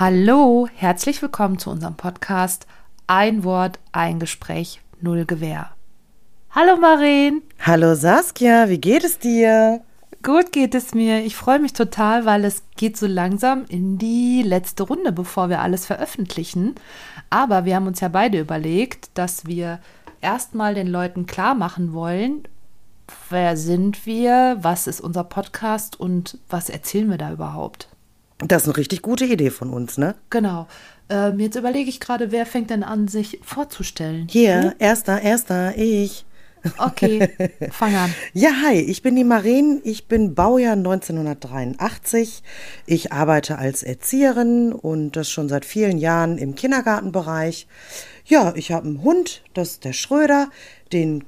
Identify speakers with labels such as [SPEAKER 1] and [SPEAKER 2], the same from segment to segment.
[SPEAKER 1] Hallo, herzlich willkommen zu unserem Podcast Ein Wort, ein Gespräch, null Gewehr. Hallo Maren.
[SPEAKER 2] Hallo Saskia, wie geht es dir?
[SPEAKER 1] Gut geht es mir. Ich freue mich total, weil es geht so langsam in die letzte Runde, bevor wir alles veröffentlichen. Aber wir haben uns ja beide überlegt, dass wir erstmal den Leuten klar machen wollen, wer sind wir, was ist unser Podcast und was erzählen wir da überhaupt.
[SPEAKER 2] Das ist eine richtig gute Idee von uns, ne?
[SPEAKER 1] Genau. Ähm, jetzt überlege ich gerade, wer fängt denn an, sich vorzustellen?
[SPEAKER 2] Hier, hm? erster, erster, ich.
[SPEAKER 1] Okay, fang an.
[SPEAKER 2] Ja, hi, ich bin die Maren, ich bin Baujahr 1983. Ich arbeite als Erzieherin und das schon seit vielen Jahren im Kindergartenbereich. Ja, ich habe einen Hund, das ist der Schröder, den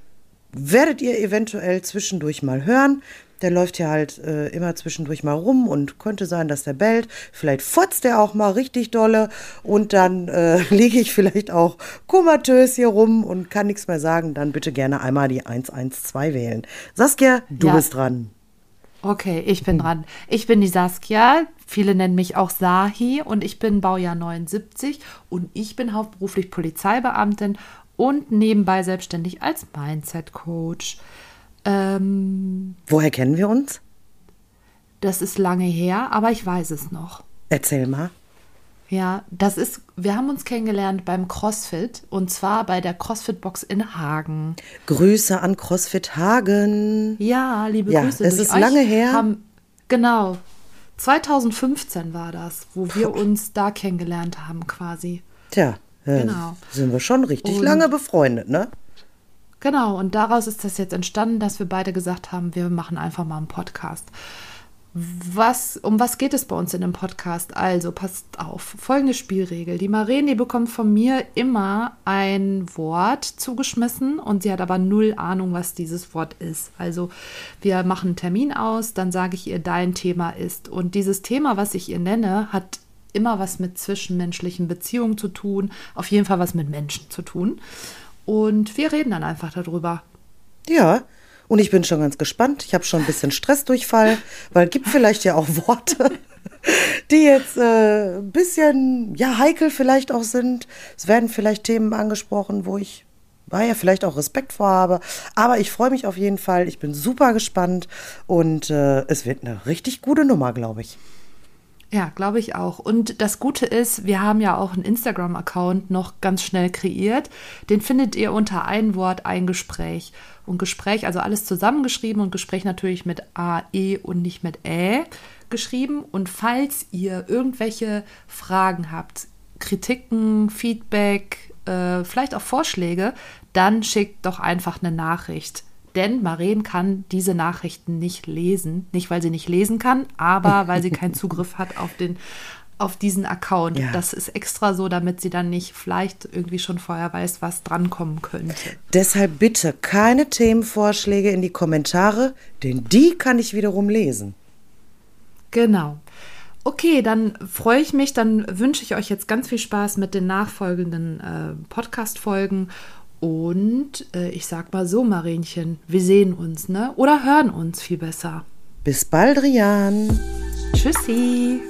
[SPEAKER 2] werdet ihr eventuell zwischendurch mal hören. Der läuft ja halt äh, immer zwischendurch mal rum und könnte sein, dass der bellt. Vielleicht fotzt der auch mal richtig dolle und dann äh, liege ich vielleicht auch komatös hier rum und kann nichts mehr sagen. Dann bitte gerne einmal die 112 wählen. Saskia, du ja. bist dran.
[SPEAKER 1] Okay, ich bin dran. Ich bin die Saskia. Viele nennen mich auch Sahi und ich bin Baujahr 79 und ich bin hauptberuflich Polizeibeamtin und nebenbei selbstständig als Mindset Coach.
[SPEAKER 2] Ähm, Woher kennen wir uns?
[SPEAKER 1] Das ist lange her, aber ich weiß es noch.
[SPEAKER 2] Erzähl mal.
[SPEAKER 1] Ja, das ist, wir haben uns kennengelernt beim CrossFit und zwar bei der CrossFit Box in Hagen.
[SPEAKER 2] Grüße an CrossFit Hagen.
[SPEAKER 1] Ja, liebe ja, Grüße.
[SPEAKER 2] Es ist lange her.
[SPEAKER 1] Haben, genau. 2015 war das, wo wir uns da kennengelernt haben, quasi.
[SPEAKER 2] Tja, äh, genau. sind wir schon richtig und lange befreundet, ne?
[SPEAKER 1] Genau, und daraus ist das jetzt entstanden, dass wir beide gesagt haben, wir machen einfach mal einen Podcast. Was, um was geht es bei uns in dem Podcast? Also, passt auf. Folgende Spielregel. Die Maren, die bekommt von mir immer ein Wort zugeschmissen und sie hat aber null Ahnung, was dieses Wort ist. Also, wir machen einen Termin aus, dann sage ich ihr, dein Thema ist. Und dieses Thema, was ich ihr nenne, hat immer was mit zwischenmenschlichen Beziehungen zu tun, auf jeden Fall was mit Menschen zu tun. Und wir reden dann einfach darüber.
[SPEAKER 2] Ja, und ich bin schon ganz gespannt. Ich habe schon ein bisschen Stressdurchfall, weil es gibt vielleicht ja auch Worte, die jetzt äh, ein bisschen, ja, heikel vielleicht auch sind. Es werden vielleicht Themen angesprochen, wo ich war ja vielleicht auch Respekt vor habe. Aber ich freue mich auf jeden Fall. Ich bin super gespannt und äh, es wird eine richtig gute Nummer, glaube ich.
[SPEAKER 1] Ja, glaube ich auch. Und das Gute ist, wir haben ja auch einen Instagram-Account noch ganz schnell kreiert. Den findet ihr unter ein Wort, ein Gespräch. Und Gespräch, also alles zusammengeschrieben und Gespräch natürlich mit A, E und nicht mit Ä geschrieben. Und falls ihr irgendwelche Fragen habt, Kritiken, Feedback, äh, vielleicht auch Vorschläge, dann schickt doch einfach eine Nachricht denn Maren kann diese Nachrichten nicht lesen. Nicht, weil sie nicht lesen kann, aber weil sie keinen Zugriff hat auf den auf diesen Account. Ja. Das ist extra so, damit sie dann nicht vielleicht irgendwie schon vorher weiß, was drankommen könnte.
[SPEAKER 2] Deshalb bitte keine Themenvorschläge in die Kommentare, denn die kann ich wiederum lesen.
[SPEAKER 1] Genau. Okay, dann freue ich mich, dann wünsche ich euch jetzt ganz viel Spaß mit den nachfolgenden äh, Podcast-Folgen und äh, ich sag mal so, Marienchen, wir sehen uns, ne? Oder hören uns viel besser.
[SPEAKER 2] Bis bald, Rian.
[SPEAKER 1] Tschüssi.